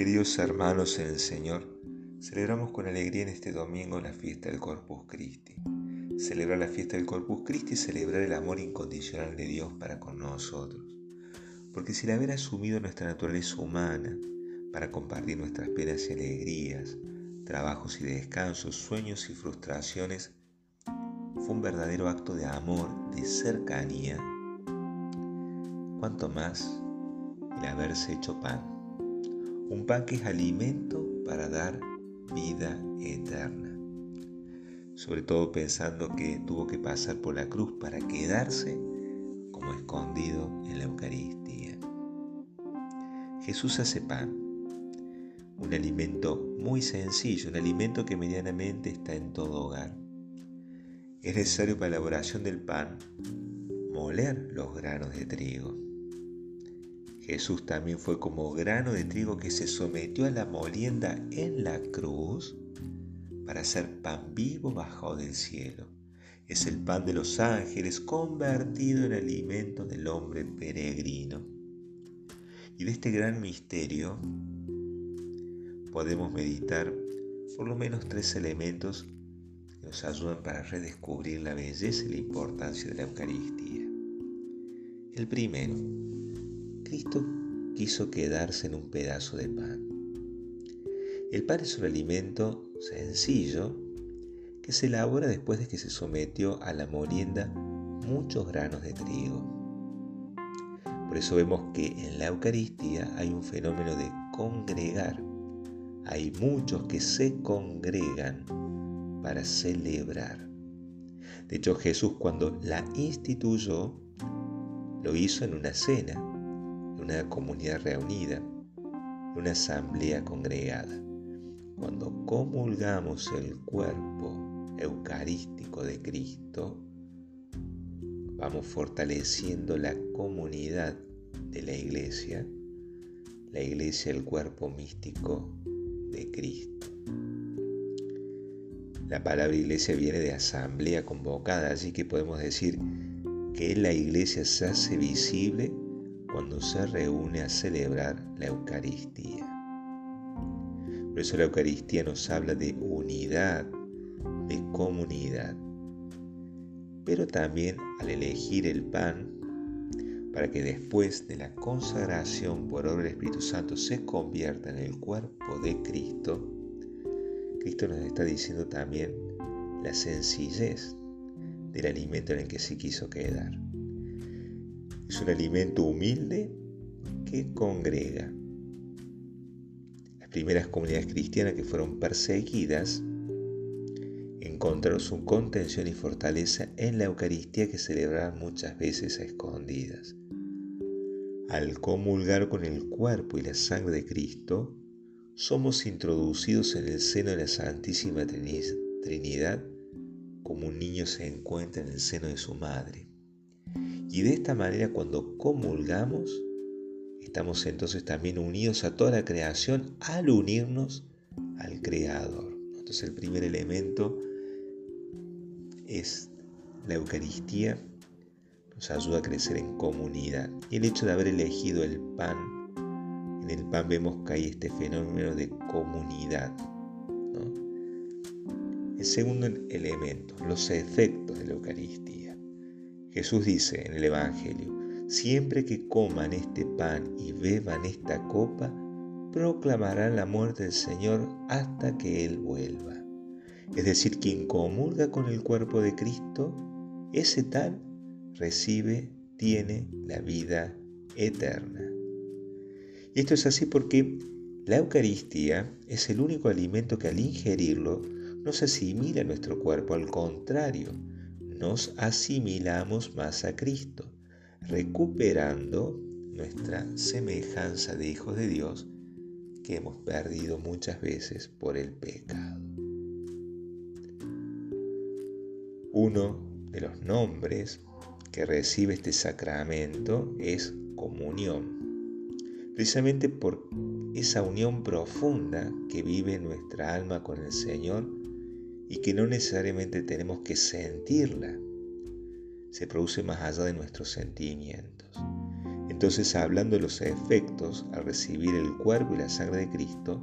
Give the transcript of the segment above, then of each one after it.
Queridos hermanos en el Señor, celebramos con alegría en este domingo la fiesta del Corpus Christi. Celebrar la fiesta del Corpus Christi es celebrar el amor incondicional de Dios para con nosotros. Porque sin haber asumido nuestra naturaleza humana para compartir nuestras penas y alegrías, trabajos y descansos, sueños y frustraciones, fue un verdadero acto de amor, de cercanía, cuanto más el haberse hecho pan un pan que es alimento para dar vida eterna. Sobre todo pensando que tuvo que pasar por la cruz para quedarse como escondido en la Eucaristía. Jesús hace pan, un alimento muy sencillo, un alimento que medianamente está en todo hogar. Es necesario para la elaboración del pan moler los granos de trigo Jesús también fue como grano de trigo que se sometió a la molienda en la cruz para ser pan vivo bajo del cielo. Es el pan de los ángeles convertido en alimento del hombre peregrino. Y de este gran misterio podemos meditar por lo menos tres elementos que nos ayudan para redescubrir la belleza y la importancia de la Eucaristía. El primero, Cristo quiso quedarse en un pedazo de pan. El pan es un alimento sencillo que se elabora después de que se sometió a la molienda muchos granos de trigo. Por eso vemos que en la Eucaristía hay un fenómeno de congregar. Hay muchos que se congregan para celebrar. De hecho, Jesús cuando la instituyó, lo hizo en una cena una comunidad reunida, una asamblea congregada. Cuando comulgamos el cuerpo eucarístico de Cristo, vamos fortaleciendo la comunidad de la iglesia, la iglesia el cuerpo místico de Cristo. La palabra iglesia viene de asamblea convocada, así que podemos decir que la iglesia se hace visible cuando se reúne a celebrar la Eucaristía. Por eso la Eucaristía nos habla de unidad, de comunidad. Pero también al elegir el pan, para que después de la consagración por obra del Espíritu Santo se convierta en el cuerpo de Cristo, Cristo nos está diciendo también la sencillez del alimento en el que se quiso quedar. Es un alimento humilde que congrega. Las primeras comunidades cristianas que fueron perseguidas encontraron su contención y fortaleza en la Eucaristía que celebraban muchas veces a escondidas. Al comulgar con el cuerpo y la sangre de Cristo, somos introducidos en el seno de la Santísima Trinidad como un niño se encuentra en el seno de su madre. Y de esta manera cuando comulgamos, estamos entonces también unidos a toda la creación al unirnos al Creador. Entonces el primer elemento es la Eucaristía, nos ayuda a crecer en comunidad. Y el hecho de haber elegido el pan, en el pan vemos que hay este fenómeno de comunidad. El segundo elemento, los efectos de la Eucaristía. Jesús dice en el Evangelio, siempre que coman este pan y beban esta copa, proclamarán la muerte del Señor hasta que Él vuelva. Es decir, quien comulga con el cuerpo de Cristo, ese tal recibe, tiene la vida eterna. Y esto es así porque la Eucaristía es el único alimento que al ingerirlo no se asimila a nuestro cuerpo, al contrario, nos asimilamos más a Cristo, recuperando nuestra semejanza de hijos de Dios que hemos perdido muchas veces por el pecado. Uno de los nombres que recibe este sacramento es comunión, precisamente por esa unión profunda que vive nuestra alma con el Señor y que no necesariamente tenemos que sentirla. Se produce más allá de nuestros sentimientos. Entonces, hablando de los efectos al recibir el cuerpo y la sangre de Cristo,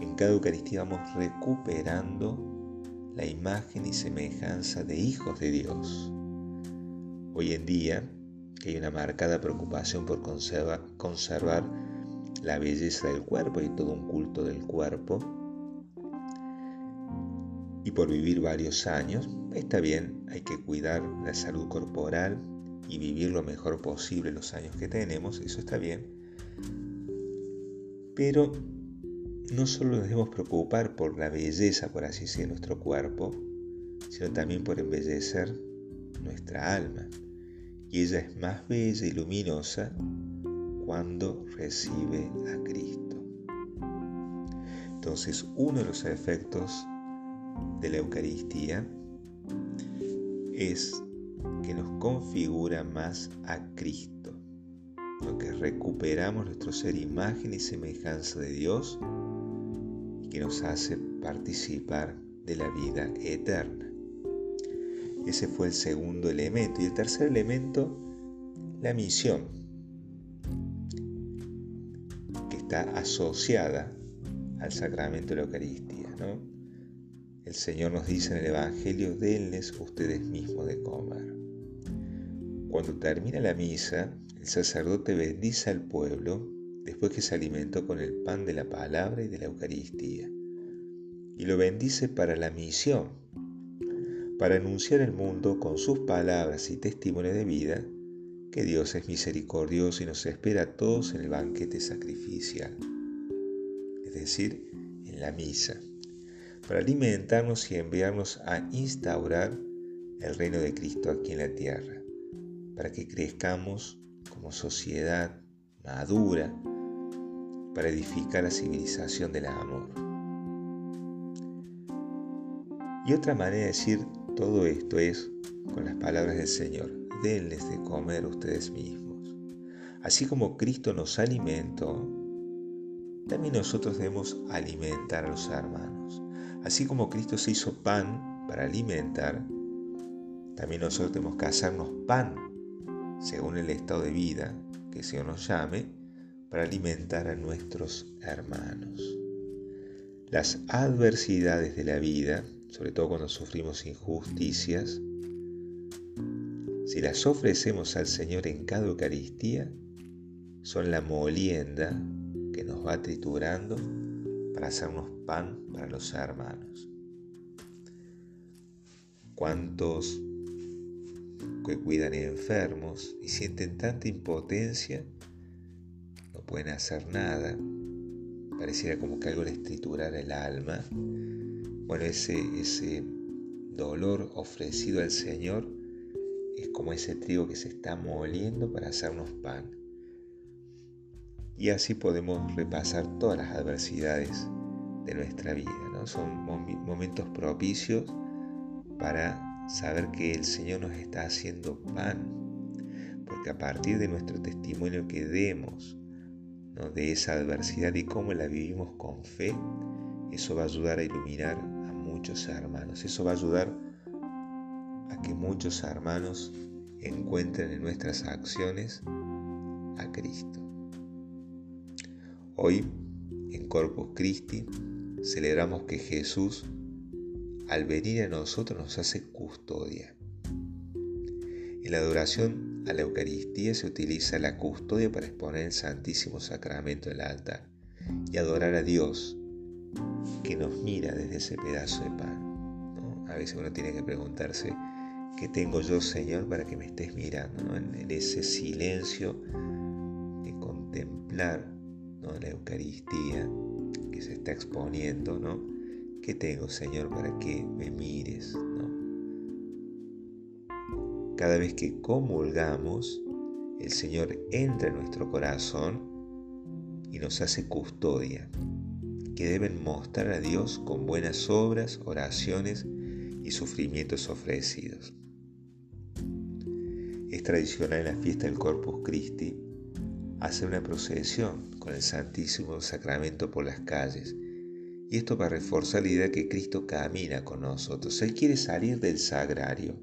en cada Eucaristía vamos recuperando la imagen y semejanza de hijos de Dios. Hoy en día, que hay una marcada preocupación por conservar la belleza del cuerpo y todo un culto del cuerpo, y por vivir varios años, está bien, hay que cuidar la salud corporal y vivir lo mejor posible los años que tenemos, eso está bien. Pero no solo nos debemos preocupar por la belleza, por así decir, de nuestro cuerpo, sino también por embellecer nuestra alma. Y ella es más bella y luminosa cuando recibe a Cristo. Entonces, uno de los efectos de la Eucaristía es que nos configura más a Cristo, lo que recuperamos nuestro ser imagen y semejanza de Dios y que nos hace participar de la vida eterna. Ese fue el segundo elemento. Y el tercer elemento, la misión, que está asociada al sacramento de la Eucaristía. ¿no? El Señor nos dice en el Evangelio, denles ustedes mismos de comer. Cuando termina la misa, el sacerdote bendice al pueblo después que se alimentó con el pan de la palabra y de la Eucaristía. Y lo bendice para la misión, para anunciar al mundo con sus palabras y testimonio de vida que Dios es misericordioso y nos espera a todos en el banquete sacrificial, es decir, en la misa para alimentarnos y enviarnos a instaurar el reino de Cristo aquí en la tierra, para que crezcamos como sociedad madura, para edificar la civilización del amor. Y otra manera de decir todo esto es con las palabras del Señor, denles de comer ustedes mismos. Así como Cristo nos alimentó, también nosotros debemos alimentar a los hermanos. Así como Cristo se hizo pan para alimentar, también nosotros tenemos que hacernos pan, según el estado de vida que Señor nos llame, para alimentar a nuestros hermanos. Las adversidades de la vida, sobre todo cuando sufrimos injusticias, si las ofrecemos al Señor en cada Eucaristía, son la molienda que nos va triturando para hacernos pan para los hermanos. ¿Cuántos que cuidan enfermos y sienten tanta impotencia no pueden hacer nada? Pareciera como que algo les triturara el alma. Bueno, ese, ese dolor ofrecido al Señor es como ese trigo que se está moliendo para hacernos pan y así podemos repasar todas las adversidades de nuestra vida. ¿no? Son momentos propicios para saber que el Señor nos está haciendo pan, porque a partir de nuestro testimonio que demos de esa adversidad y cómo la vivimos con fe, eso va a ayudar a iluminar a muchos hermanos, eso va a ayudar a que muchos hermanos encuentren en nuestras acciones a Cristo. Hoy, en Corpus Christi, celebramos que Jesús, al venir a nosotros, nos hace custodia. En la adoración a la Eucaristía se utiliza la custodia para exponer el Santísimo Sacramento del altar y adorar a Dios que nos mira desde ese pedazo de pan. A veces uno tiene que preguntarse, ¿qué tengo yo, Señor, para que me estés mirando? en ese silencio de contemplar la Eucaristía que se está exponiendo, ¿no? ¿Qué tengo, Señor, para que me mires? Cada vez que comulgamos, el Señor entra en nuestro corazón y nos hace custodia, que deben mostrar a Dios con buenas obras, oraciones y sufrimientos ofrecidos. Es tradicional en la fiesta del Corpus Christi hacer una procesión con el Santísimo Sacramento por las calles. Y esto para reforzar la idea que Cristo camina con nosotros. Él quiere salir del sagrario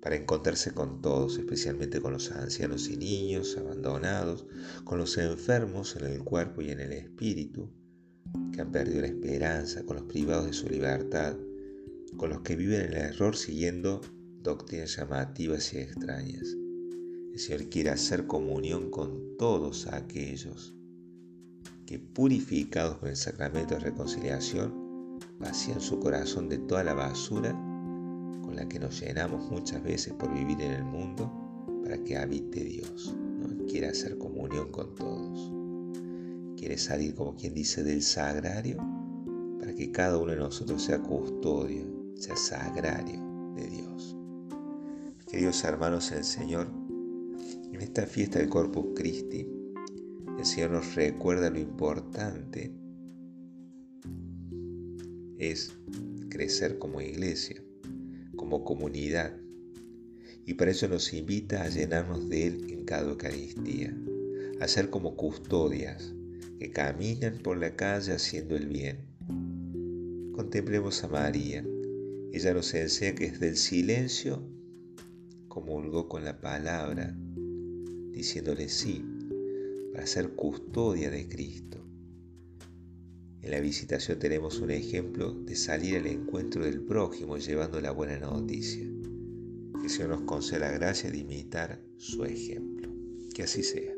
para encontrarse con todos, especialmente con los ancianos y niños abandonados, con los enfermos en el cuerpo y en el espíritu, que han perdido la esperanza, con los privados de su libertad, con los que viven en el error siguiendo doctrinas llamativas y extrañas. El Señor quiere hacer comunión con todos aquellos que, purificados con el sacramento de reconciliación, vacían su corazón de toda la basura con la que nos llenamos muchas veces por vivir en el mundo para que habite Dios. Quiere hacer comunión con todos. Quiere salir, como quien dice, del sagrario para que cada uno de nosotros sea custodio, sea sagrario de Dios. Queridos hermanos, el Señor, esta fiesta del Corpus Christi, el Señor nos recuerda lo importante es crecer como iglesia como comunidad y para eso nos invita a llenarnos de Él en cada Eucaristía, a ser como custodias que caminan por la calle haciendo el bien. Contemplemos a María. Ella nos enseña que es del silencio comulgó con la palabra, diciéndole sí, para ser custodia de Cristo. En la visitación tenemos un ejemplo de salir al encuentro del prójimo llevando la buena noticia. Que el Señor nos conceda la gracia de imitar su ejemplo. Que así sea.